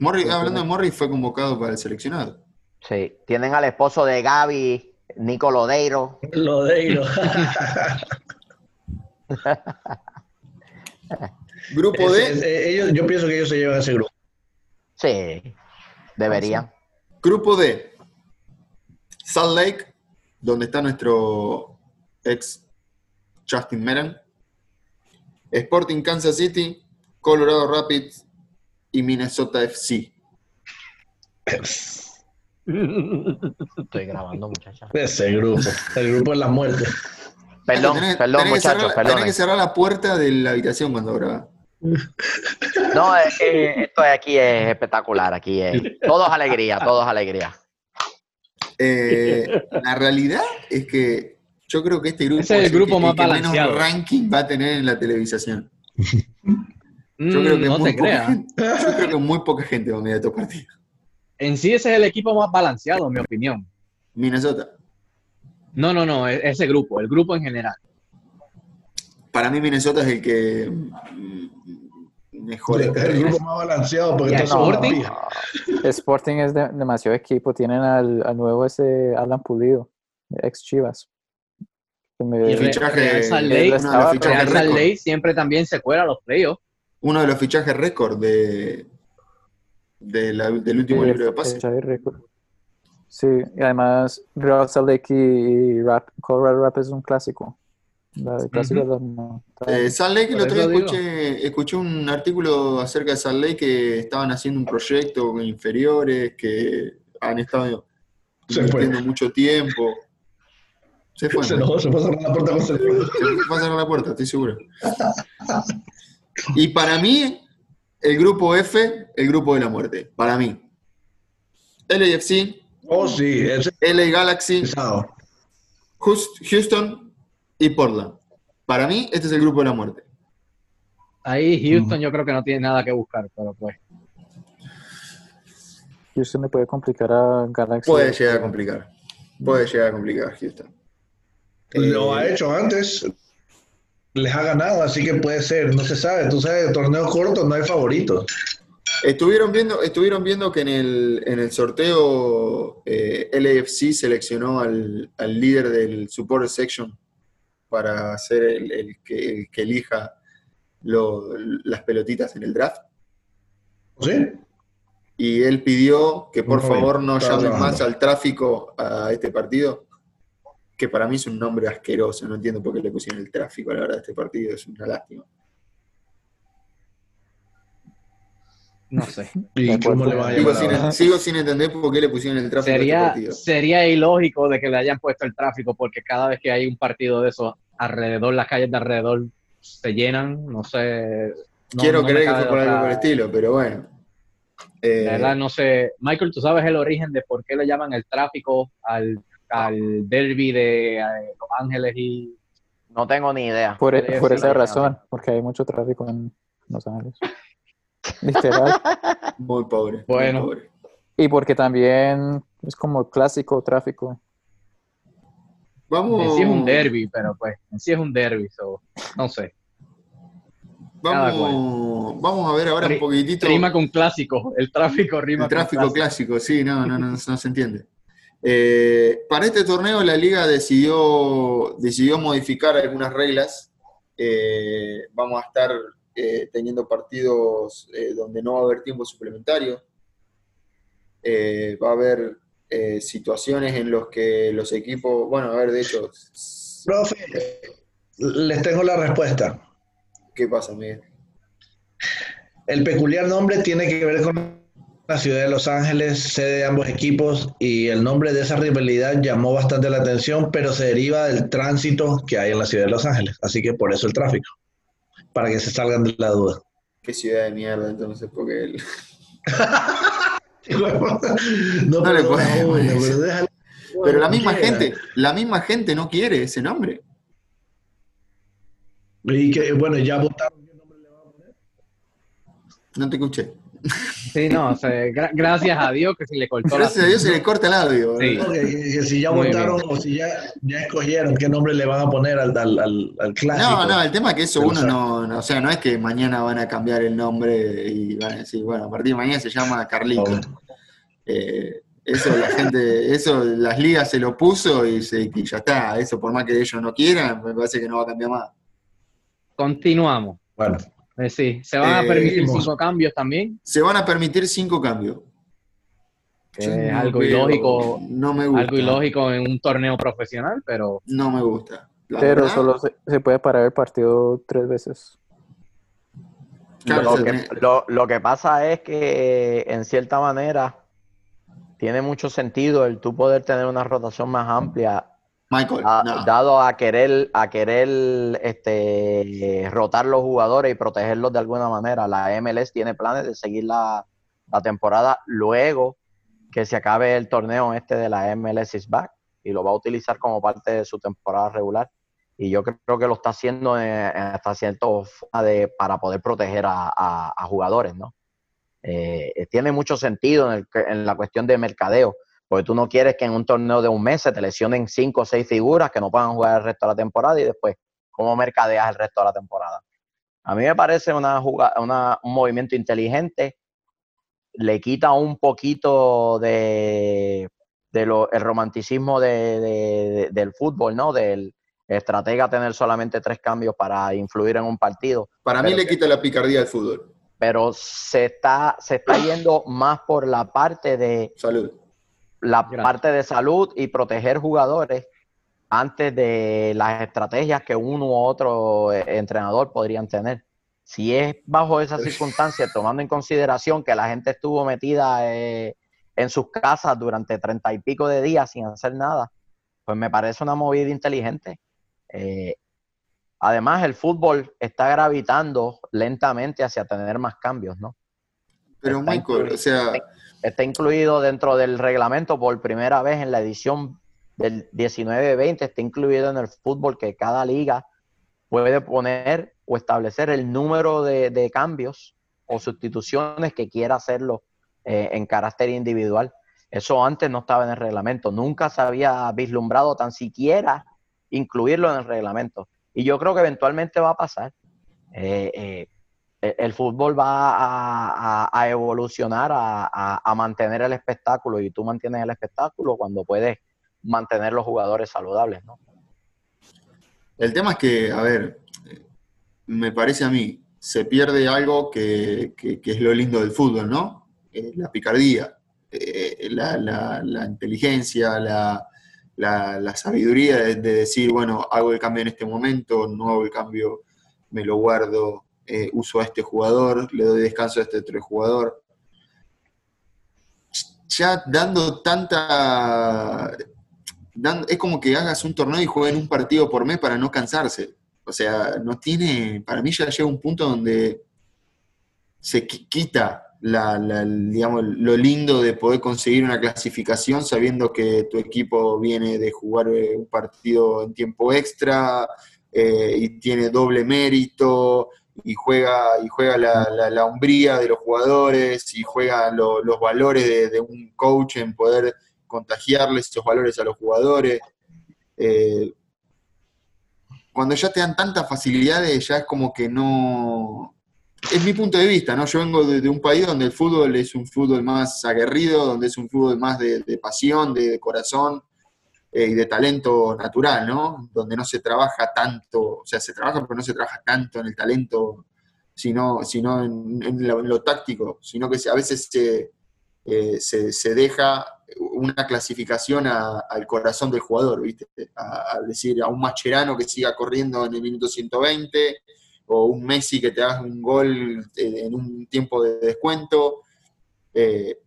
Morris. hablando de Morris, fue convocado para el seleccionado. Sí, tienen al esposo de Gaby, Nico Lodeiro. Lodeiro. grupo D. ellos, yo pienso que ellos se llevan a ese grupo. Sí, deberían. Grupo D. Salt Lake, donde está nuestro ex Justin Meran. Sporting Kansas City, Colorado Rapids y Minnesota FC. Estoy grabando, muchachos. Ese grupo, el grupo de la muerte. Perdón, perdón, muchachos, perdón. que cerrar la puerta de la habitación cuando graba. No, es que esto de aquí es espectacular, aquí es. Todo es alegría, todo es alegría. Eh, la realidad es que yo creo que este grupo es el grupo más balanceado. menos ranking va a tener en la televisación. yo creo que no muy yo creo que muy poca gente va a mirar estos partidos. En sí ese es el equipo más balanceado, en mi opinión. Minnesota. No, no, no, e-, ese grupo, el grupo en general. Para mí Minnesota es el que mm, mejor es el grupo más balanceado porque Sporting? Sporting es demasiado equipo, tienen al, al nuevo ese Alan Pulido, ex Chivas. Y el fichaje Real Ley siempre también se cuela a los playoffs. Uno de los fichajes récord de, del último libro de pase. Sí, y además Real Salt Lake y, Rap, Colorado Rap es un clásico. El clásico eh, Salt Lake, el otro día escuché, escuché, un artículo acerca de Salt Lake que estaban haciendo un proyecto con inferiores, que han estado invirtiendo mucho tiempo. Se fue. Se, no, se fue a cerrar la puerta. Se fue a cerrar la puerta, estoy seguro. Y para mí, el grupo F, el grupo de la muerte. Para mí. LAFC. Oh, sí. LA Galaxy. Houston y Portland. Para mí, este es el grupo de la muerte. Ahí Houston yo creo que no tiene nada que buscar, pero pues. Houston le puede complicar a Galaxy. Puede llegar a complicar. Puede llegar a complicar Houston. Lo ha hecho antes, les ha ganado, así que puede ser, no se sabe. Tú sabes, torneos cortos no hay favoritos. Estuvieron viendo, estuvieron viendo que en el, en el sorteo eh, LAFC seleccionó al, líder del support section para ser el, que, elija las pelotitas en el draft. ¿Sí? Y él pidió que por favor no llamen más al tráfico a este partido que para mí es un nombre asqueroso, no entiendo por qué le pusieron el tráfico, la verdad, este partido es una lástima. No sé. sigo, sin, entender por qué le pusieron el tráfico sería, a este partido. Sería ilógico de que le hayan puesto el tráfico, porque cada vez que hay un partido de eso, alrededor, las calles de alrededor se llenan, no sé. Quiero creer que fue por algo por el estilo, pero bueno. de verdad, no sé. Michael, ¿tú sabes el origen de por qué le llaman el tráfico al al derby de Los Ángeles y... No tengo ni idea. Por, e, esa razón, porque hay mucho tráfico en Los Ángeles. Literal. Muy pobre. Bueno. Y porque también es como clásico tráfico. Vamos. En sí es un derby, pero pues, en sí es un derby, no sé. Vamos, vamos a ver ahora un poquitito. Rima con clásico, el tráfico rima el tráfico clásico. sí, no, no, no, no se entiende. Eh, para este torneo la liga decidió, decidió modificar algunas reglas. Eh, vamos a estar eh, teniendo partidos donde no va a haber tiempo suplementario. va a haber eh, situaciones en los que los equipos, bueno, a ver, de hecho... Profe, les tengo la respuesta. ¿Qué pasa, Miguel? El peculiar nombre tiene que ver con la ciudad de Los Ángeles, sede de ambos equipos, y el nombre de esa rivalidad llamó bastante la atención, pero se deriva del tránsito que hay en la ciudad de Los Ángeles, así que por eso el tráfico, para que se salgan de la duda. Qué ciudad de mierda, entonces, porque él... no, le puede, pero, la misma gente, la misma gente no quiere ese nombre. Y que, bueno, ya votaron qué nombre le van a poner. No te escuché. Sí, no, o sea, gracias a Dios que se le cortó. Gracias a Dios se le corta el audio. Sí. que, si ya votaron o si ya, ya, escogieron qué nombre le van a poner al, al, al, clásico. No, no, el tema es que eso uno no, o sea, no es que mañana van a cambiar el nombre y van a decir, bueno, a partir de mañana se llama Carlito. Eh, eso la gente, eso las ligas se lo puso y, se, y ya está. Eso por más que ellos no quieran, me parece que no va a cambiar más. Continuamos. Bueno. Eh, sí, ¿se van a eh, permitir cinco cambios también? Se van a permitir cinco cambios. algo ilógico. No me gusta. Algo ilógico en un torneo profesional, pero. No me gusta. pero solo se, puede parar el partido tres veces. lo, que, lo que pasa es que, en cierta manera, tiene mucho sentido el tú poder tener una rotación más amplia Michael, dado a querer, a querer este, rotar los jugadores y protegerlos de alguna manera. La MLS tiene planes de seguir la, temporada luego que se acabe el torneo este de la MLS is back y lo va a utilizar como parte de su temporada regular. Y yo creo que lo está haciendo hasta cierto de, para poder proteger a, jugadores, ¿no? Eh, tiene mucho sentido en, en la cuestión de mercadeo porque tú no quieres que en un torneo de un mes se te lesionen cinco o seis figuras que no puedan jugar el resto de la temporada y después, ¿cómo mercadeas el resto de la temporada? A mí me parece una, una un movimiento inteligente. Le quita un poquito de, de lo, el romanticismo de, del fútbol, ¿no? Del estratega tener solamente tres cambios para influir en un partido. Para mí le quita la picardía al fútbol. Pero se está, se está yendo más por la parte de... Salud la parte de salud y proteger jugadores antes de las estrategias que uno u otro eh, entrenador podrían tener. Si es bajo esas circunstancias, tomando en consideración que la gente estuvo metida eh, en sus casas durante treinta y pico de días sin hacer nada, pues me parece una movida inteligente. Eh, además, el fútbol está gravitando lentamente hacia tener más cambios, ¿no? Pero Michael, o sea, está incluido dentro del reglamento por primera vez en la edición del 19-20, está incluido en el fútbol que cada liga puede poner o establecer el número de, cambios o sustituciones que quiera hacerlo eh, en carácter individual. Eso antes no estaba en el reglamento, nunca se había vislumbrado tan siquiera incluirlo en el reglamento. Y yo creo que eventualmente va a pasar. Eh, eh, el fútbol va a, evolucionar a, mantener el espectáculo y tú mantienes el espectáculo cuando puedes mantener los jugadores saludables, ¿no? El tema es que, a ver, me parece a mí, se pierde algo que, es lo lindo del fútbol, ¿no? Eh, la picardía, eh, la, inteligencia, la, sabiduría de, de decir, bueno, hago el cambio en este momento, no hago el cambio, me lo guardo, eh, uso a este jugador, le doy descanso a este otro jugador. Ya dando tanta... es como que hagas un torneo y jueguen un partido por mes para no cansarse. O sea, no tiene... Para mí ya llega un punto donde se quita lo lindo de poder conseguir una clasificación sabiendo que tu equipo viene de jugar eh, un partido en tiempo extra eh, y tiene doble mérito y juega, y juega la, la, hombría de los jugadores y juega los valores de, un coach en poder contagiarles esos valores a los jugadores. Eh, cuando ya te dan tantas facilidades, ya es como que no... Es mi punto de vista, ¿no? Yo vengo de, un país donde el fútbol es un fútbol más aguerrido, donde es un fútbol más de, pasión, de corazón, eh, y de talento natural, ¿no? Donde no se trabaja tanto, o sea, se trabaja pero no se trabaja tanto en el talento, sino, sino en, lo, táctico, sino que a veces se, eh, se, deja una clasificación al corazón del jugador, ¿viste? A, decir, a un Macherano que siga corriendo en el minuto 120, o un Messi que te haga un gol en un tiempo de descuento. Eh,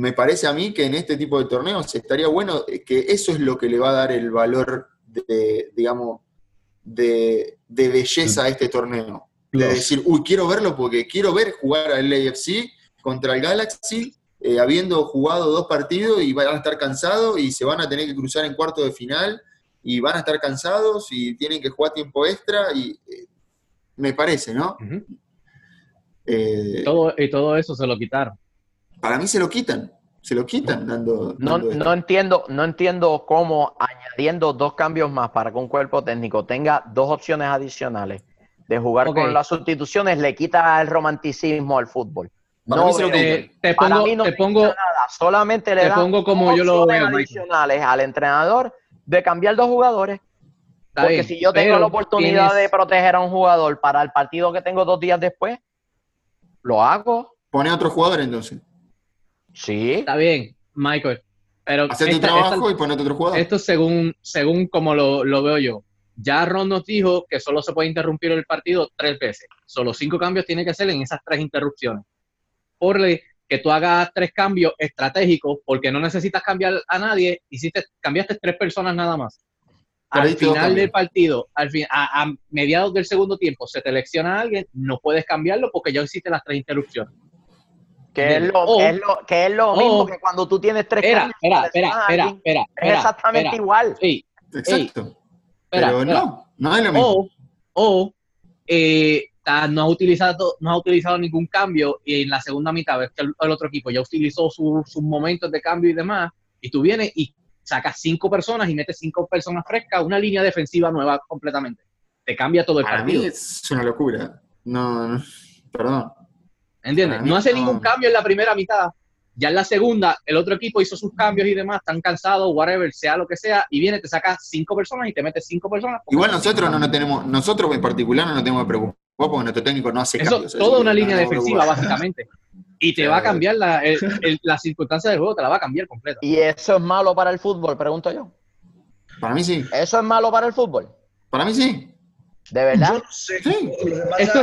me parece a mí que en este tipo de torneos estaría bueno que eso es lo que le va a dar el valor de, digamos, de, belleza a este torneo. De decir, uy, quiero verlo porque quiero ver jugar al AFC contra el Galaxy, eh, habiendo jugado dos partidos y van a estar cansados y se van a tener que cruzar en cuarto de final y van a estar cansados y tienen que jugar tiempo extra y eh, me parece, ¿no? Eh, todo, y todo eso se lo quitaron. Para mí se lo quitan, se lo quitan dando... no, entiendo, no entiendo cómo añadiendo dos cambios más para que un cuerpo técnico tenga dos opciones adicionales de jugar con las sustituciones le quita el romanticismo al fútbol. no, te, pongo, mí no te pongo, nada. solamente le te pongo como yo lo veo, adicionales al entrenador de cambiar dos jugadores. Porque si yo tengo la oportunidad de proteger a un jugador para el partido que tengo dos días después, lo hago. Pone otro jugador entonces. Sí. Está bien, Michael. Pero Hacer tu trabajo y pone otro jugador. Esto según, según como lo, lo, veo yo. Ya Ron nos dijo que solo se puede interrumpir el partido tres veces. Solo cinco cambios tiene que hacer en esas tres interrupciones. Por que tú hagas tres cambios estratégicos, porque no necesitas cambiar a nadie, hiciste, cambiaste tres personas nada más al final del partido, al fin, a, mediados del segundo tiempo, se te elecciona a alguien, no puedes cambiarlo porque ya hiciste las tres interrupciones. Que es lo, que es lo, mismo que cuando tú tienes tres espera, espera, espera, espera, Es exactamente igual. Sí, Exacto. pero no, no es lo mismo. O, eh, no, ha utilizado, no ha utilizado ningún cambio y en la segunda mitad ves que el, otro equipo ya utilizó sus momentos de cambio y demás, y tú vienes y sacas cinco personas y metes cinco personas frescas, una línea defensiva nueva completamente. Te cambia todo el Para partido. Mí es una locura. No, perdón. ¿Entiendes? No hace ningún cambio en la primera mitad. Ya en la segunda, el otro equipo hizo sus cambios y demás, están cansados, whatever, sea lo que sea, y viene, te saca cinco personas y te metes cinco personas. Igual nosotros no nos tenemos, nosotros en particular no nos tenemos que preocupar porque nuestro técnico no hace cambios. Toda una línea defensiva, básicamente. Y te va a cambiar la, la circunstancia del juego, te la va a cambiar completa. ¿Y eso es malo para el fútbol? Pregunto yo. Para mí sí. ¿Eso es malo para el fútbol? Para mí sí. ¿De verdad? Sí. Esto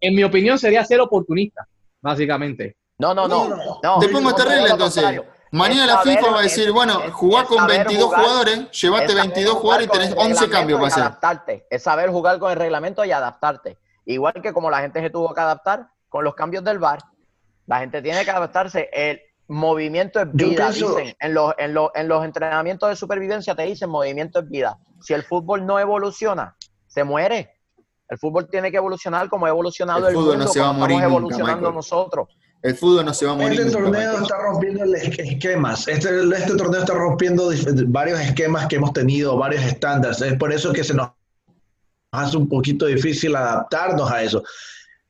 en mi opinión sería ser oportunista, básicamente. No, no, no. no, Después esta regla entonces. Mañana la FIFA va a decir, bueno, jugá con 22 jugadores, llévate 22 jugadores y tenés 11 cambios para hacer. Adaptarte. Es saber jugar con el reglamento y adaptarte. Igual que como la gente se tuvo que adaptar con los cambios del VAR, la gente tiene que adaptarse. El movimiento es vida, dicen. En los, en, los, en los entrenamientos de supervivencia te dicen movimiento es vida. Si el fútbol no evoluciona, se muere. El fútbol tiene que evolucionar como ha evolucionado el, fútbol no se va a morir estamos evolucionando nosotros. El fútbol no se va a morir. Este torneo está rompiendo esquemas. Este, este torneo está rompiendo varios esquemas que hemos tenido, varios estándares. Es por eso que se nos hace un poquito difícil adaptarnos a eso.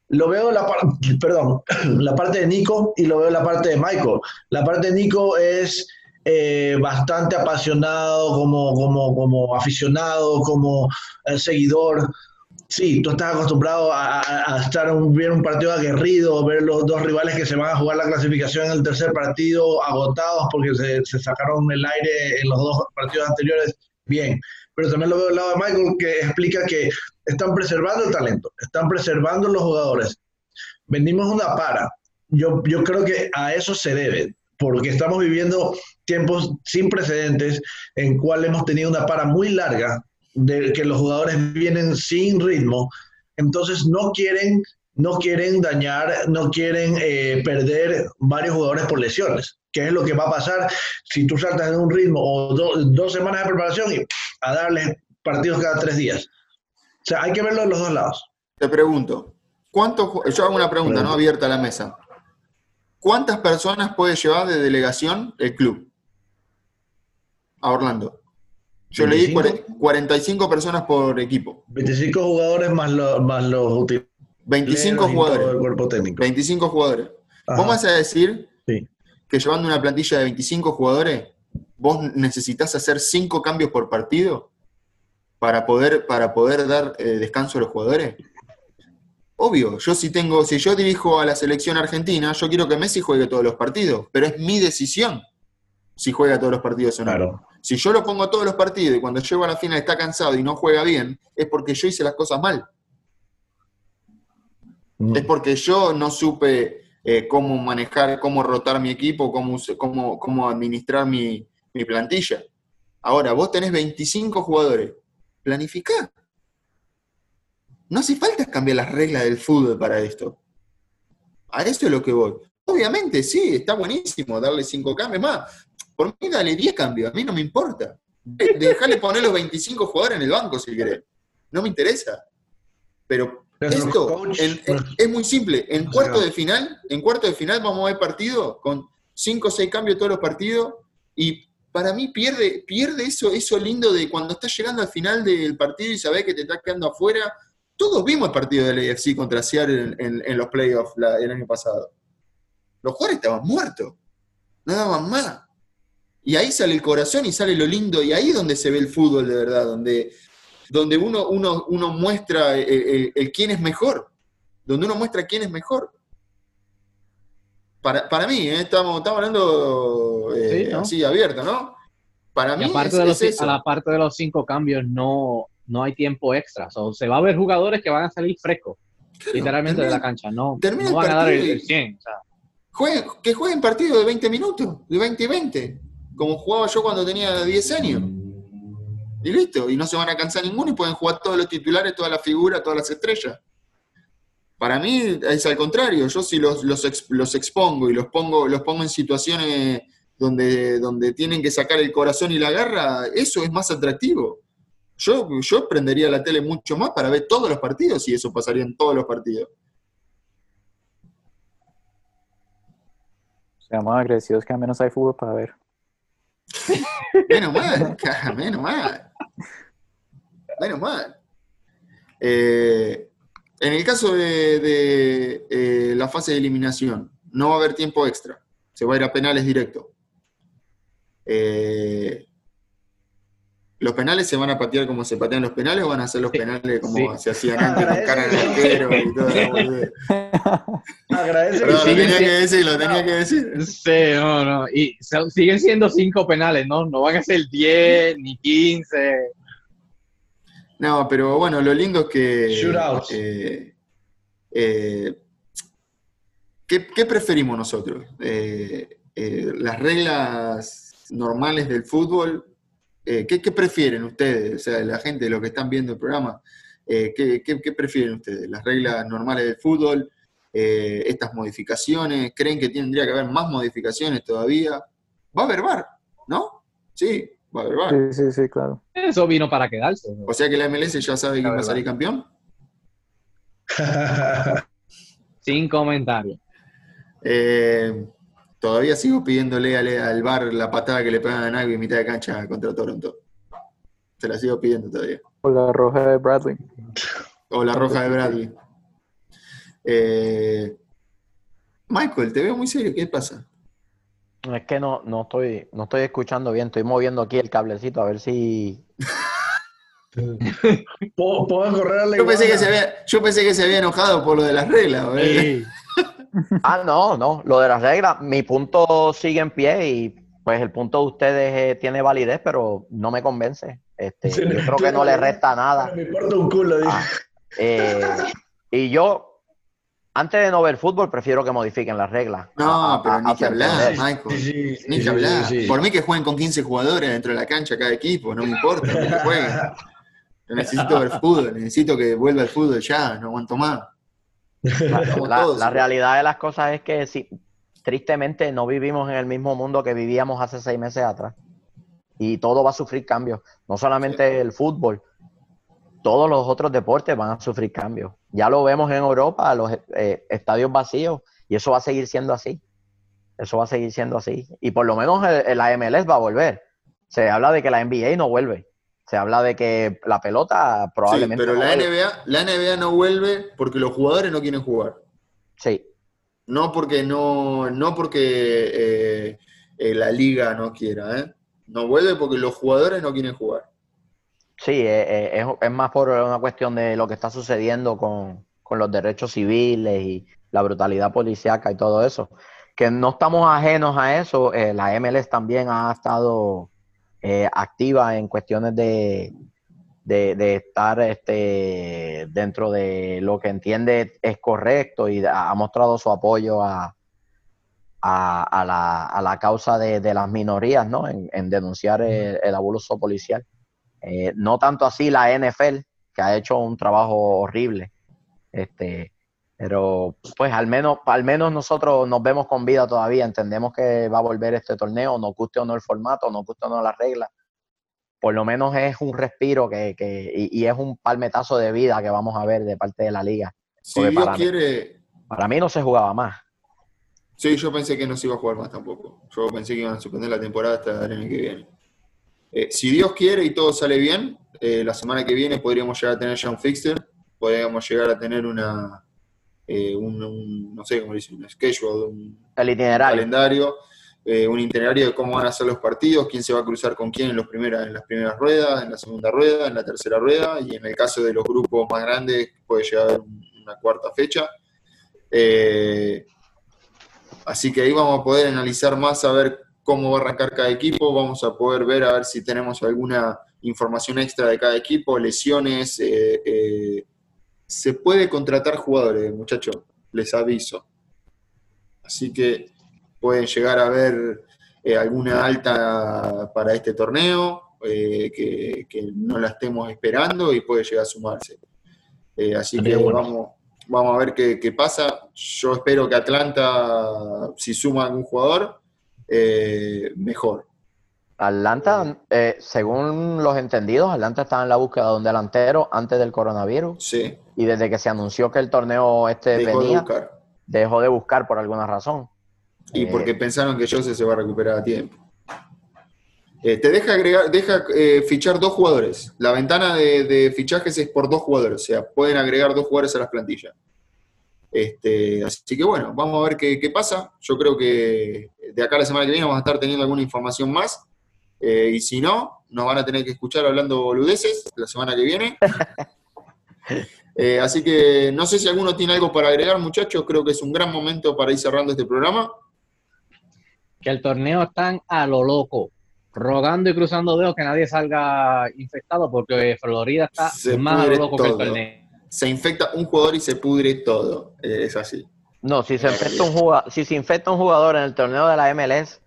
Lo veo la, perdón, la parte de Nico y lo veo la parte de Michael. La parte de Nico es eh, bastante apasionado como, como, como aficionado, como eh, seguidor. Sí, tú estás acostumbrado a, estar un, ver un partido aguerrido, ver los dos rivales que se van a jugar la clasificación en el tercer partido agotados porque se, se sacaron el aire en los dos partidos anteriores. Bien, pero también lo veo del lado de Michael que explica que están preservando el talento, están preservando los jugadores. Vendimos una para. Yo, yo creo que a eso se debe, porque estamos viviendo tiempos sin precedentes en cual hemos tenido una para muy larga de que los jugadores vienen sin ritmo, entonces no quieren no quieren dañar, no quieren eh, perder varios jugadores por lesiones, que es lo que va a pasar si tú saltas en un ritmo o dos semanas de preparación y a darle partidos cada tres días. O sea, hay que verlo en los dos lados. Te pregunto, ¿cuántos, yo hago una pregunta, no abierta a la mesa. ¿Cuántas personas puede llevar de delegación el club a Orlando? Yo leí 45 personas por equipo. 25 jugadores más, más los 25 jugadores. cuerpo técnico. 25 jugadores. ¿Cómo vas a decir que llevando una plantilla de 25 jugadores, vos necesitas hacer 5 cambios por partido para poder, para poder dar eh, descanso a los jugadores? Obvio, yo si tengo, si yo dirijo a la selección argentina, yo quiero que Messi juegue todos los partidos, pero es mi decisión. si juega todos los partidos o no. Si yo lo pongo todos los partidos y cuando llego a la final está cansado y no juega bien, es porque yo hice las cosas mal. Mm. Es porque yo no supe eh, cómo manejar, cómo rotar mi equipo, cómo, cómo, cómo administrar mi, mi plantilla. Ahora, vos tenés 25 jugadores. Planificá. No hace falta cambiar las reglas del fútbol para esto. A eso es lo que voy. Obviamente, sí, está buenísimo darle 5 cambios más. Por mí, dale 10 cambios. A mí no me importa. Dejale poner los 25 jugadores en el banco si querés. No me interesa. Pero esto es muy simple. En cuarto de final, en cuarto de final vamos a ver partido con 5 o 6 cambios todos los partidos y para mí pierde, pierde eso, eso lindo de cuando estás llegando al final del partido y sabés que te estás quedando afuera. Todos vimos el partido del AFC contra Seattle en, los playoffs el año pasado. Los jugadores estaban muertos, no daban más. Y ahí sale el corazón y sale lo lindo, y ahí es donde se ve el fútbol de verdad, donde, donde uno, uno, uno muestra el, quién es mejor, donde uno muestra quién es mejor. Para, para mí, ¿eh? estamos, estamos hablando eh, así abierto, ¿no? Para mí, aparte de los, a la parte de los cinco cambios, no, no hay tiempo extra. O se va a ver jugadores que van a salir frescos, literalmente de la cancha. No, no van a dar el, 100. que jueguen partidos de 20 minutos, de 20 y 20, como jugaba yo cuando tenía 10 años. Y listo, y no se van a cansar ninguno y pueden jugar todos los titulares, todas las figuras, todas las estrellas. Para mí es al contrario, yo si los, los, expongo y los pongo, los pongo en situaciones donde, donde tienen que sacar el corazón y la garra, eso es más atractivo. Yo, yo prendería la tele mucho más para ver todos los partidos y eso pasaría en todos los partidos. Seamos agradecidos que al menos hay fútbol para ver. Menos mal, menos mal. Menos mal. Eh, en el caso de, eh, la fase de eliminación, no va a haber tiempo extra. Se va a ir a penales directo. Eh, ¿Los penales se van a patear como se patean los penales o van a ser los penales como se hacían antes con cara de arquero y todo? Agradece lo tenía que decir, lo tenía que decir. Sí, no, no. Y siguen siendo cinco penales, ¿no? No van a ser 10 ni 15. No, pero bueno, lo lindo es que. Eh, eh, ¿qué, preferimos nosotros? Eh, ¿Las reglas normales del fútbol? ¿Qué, prefieren ustedes? O sea, la gente, los que están viendo el programa, ¿qué, prefieren ustedes? ¿Las reglas normales del fútbol? ¿Estas modificaciones? ¿Creen que tendría que haber más modificaciones todavía? Va a haber bar, ¿no? Sí, Sí, sí, sí, claro. Eso vino para quedarse. O sea que la MLS ya sabe quién va a salir campeón. Sin comentario. Eh, todavía sigo pidiéndole al, bar la patada que le pegan a Nagui en mitad de cancha contra Toronto. Se la sigo pidiendo todavía. O la roja de Bradley. O la roja de Bradley. Eh, Michael, te veo muy serio. ¿Qué pasa? Es que no, no, estoy, no estoy escuchando bien, estoy moviendo aquí el cablecito a ver si. ¿Puedo, correr yo, pensé que se había, yo pensé que se había enojado por lo de las reglas. Ah, no, no, lo de las reglas, mi punto sigue en pie y pues el punto de ustedes eh, tiene validez, pero no me convence. Este, yo creo que no le resta nada. Me importa un culo. Ah, eh, y yo, antes de no ver fútbol, prefiero que modifiquen las reglas. No, pero ni que hablar, Michael. ni que hablar. Por mí que jueguen con 15 jugadores dentro de la cancha cada equipo, no me importa que jueguen. necesito ver fútbol, necesito que vuelva el fútbol ya, no aguanto más. La, realidad de las cosas es que si, tristemente no vivimos en el mismo mundo que vivíamos hace seis meses atrás. Y todo va a sufrir cambios. No solamente el fútbol, todos los otros deportes van a sufrir cambios. Ya lo vemos en Europa, los eh, estadios vacíos, y eso va a seguir siendo así. Eso va a seguir siendo así. Y por lo menos la MLS va a volver. Se habla de que la NBA no vuelve. Se habla de que la pelota probablemente. Sí, pero la, NBA, la NBA no vuelve porque los jugadores no quieren jugar. Sí. No porque no, no porque eh, eh, la liga no quiera, No vuelve porque los jugadores no quieren jugar. Sí, eh, eh, es, más por una cuestión de lo que está sucediendo con, los derechos civiles y la brutalidad policíaca y todo eso. que no estamos ajenos a eso. Eh, la MLS también ha estado eh, activa en cuestiones de, de, estar este, dentro de lo que entiende es correcto y ha mostrado su apoyo a, a, la, a la, causa de, las minorías, ¿no? En, denunciar el, abuso policial. Eh, no tanto así la NFL, que ha hecho un trabajo horrible. Este, pero pues al menos, al menos nosotros nos vemos con vida todavía, entendemos que va a volver este torneo, nos guste o no el formato, nos guste o no la regla. Por lo menos es un respiro que, que y, es un palmetazo de vida que vamos a ver de parte de la liga. Si Dios para quiere. Mí, para mí no se jugaba más. Sí, yo pensé que no se iba a jugar más tampoco. Yo pensé que iban a suspender la temporada hasta el año que viene. Eh, si Dios quiere y todo sale bien, eh, la semana que viene podríamos llegar a tener ya un fixture, podríamos llegar a tener una, eh, un, no sé cómo dicen, un schedule, un, calendario, un itinerario de cómo van a ser los partidos, quién se va a cruzar con quién en, los primeras, en las primeras ruedas, en la segunda rueda, en la tercera rueda, y en el caso de los grupos más grandes puede llegar a una cuarta fecha. así que ahí vamos a poder analizar más a ver cómo va a arrancar cada equipo, vamos a poder ver a ver si tenemos alguna información extra de cada equipo, lesiones. Eh, eh, se puede contratar jugadores, muchachos, les aviso. Así que pueden llegar a ver eh, alguna alta para este torneo, que, no la estemos esperando y puede llegar a sumarse. así que vamos, vamos a ver qué, qué pasa. Yo espero que Atlanta, si suma algún jugador, eh, mejor. Atlanta, eh, según los entendidos, Atlanta estaba en la búsqueda de un delantero antes del coronavirus. Sí. Y desde que se anunció que el torneo este dejó venía, de buscar. dejó de buscar por alguna razón. Y porque eh, pensaron que Jose se va a recuperar a tiempo. te deja agregar, deja fichar dos jugadores. La ventana de, de, fichajes es por dos jugadores, o sea, pueden agregar dos jugadores a las plantillas. Este, así que bueno, vamos a ver qué, pasa. Yo creo que de acá a la semana que viene vamos a estar teniendo alguna información más. Eh, y si no, nos van a tener que escuchar hablando boludeces la semana que viene. Eh, así que no sé si alguno tiene algo para agregar, muchachos. Creo que es un gran momento para ir cerrando este programa. Que el torneo están a lo loco, rogando y cruzando dedos que nadie salga infectado, porque Florida está más a lo loco que el torneo se infecta un jugador y se pudre todo. Eh, es así. No, si se, infecta un jugador, si se infecta un jugador en el torneo de la MLS,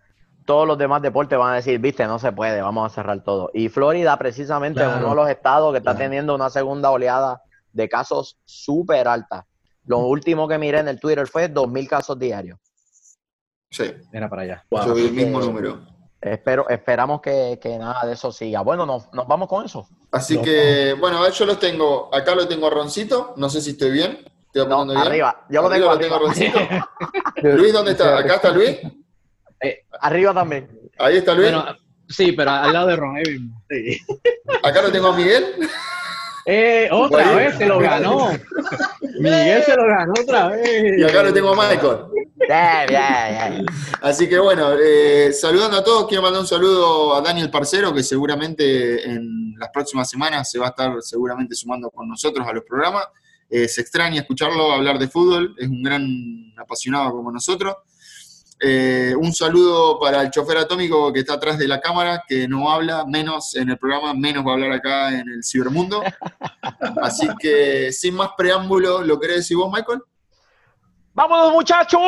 todos los demás deportes van a decir, viste, no se puede, vamos a cerrar todo. Y Florida precisamente es uno de los estados que está teniendo una segunda oleada de casos súper alta. Lo último que miré en el Twitter fue 2.000 casos diarios. Sí. Era para allá. Yo vi el mismo número. Espero, esperamos que, nada de eso siga. Bueno, nos, vamos con eso. Así que, bueno, a ver, yo los tengo. Acá lo tengo a Roncito. No sé si estoy bien. Estoy no, bien. Arriba. Yo lo tengo, arriba. Roncito. Luis, ¿dónde está? ¿Acá está Luis? Eh, arriba también. Ahí está Luis. sí, pero al lado de Ron. Sí. Acá lo tengo a Miguel. Eh, otra vez se lo ganó. Miguel se lo ganó otra vez. Y acá lo tengo a Michael. Así que bueno, eh, saludando a todos, quiero mandar un saludo a Daniel Parcero, que seguramente en las próximas semanas se va a estar seguramente sumando con nosotros a los programas. Eh, se extraña escucharlo hablar de fútbol, es un gran apasionado como nosotros. Eh, un saludo para el chofer atómico que está atrás de la cámara, que no habla menos en el programa, menos va a hablar acá en el cibermundo. Así que sin más preámbulo, ¿lo querés decir vos, Michael? ¡Vámonos, muchachos!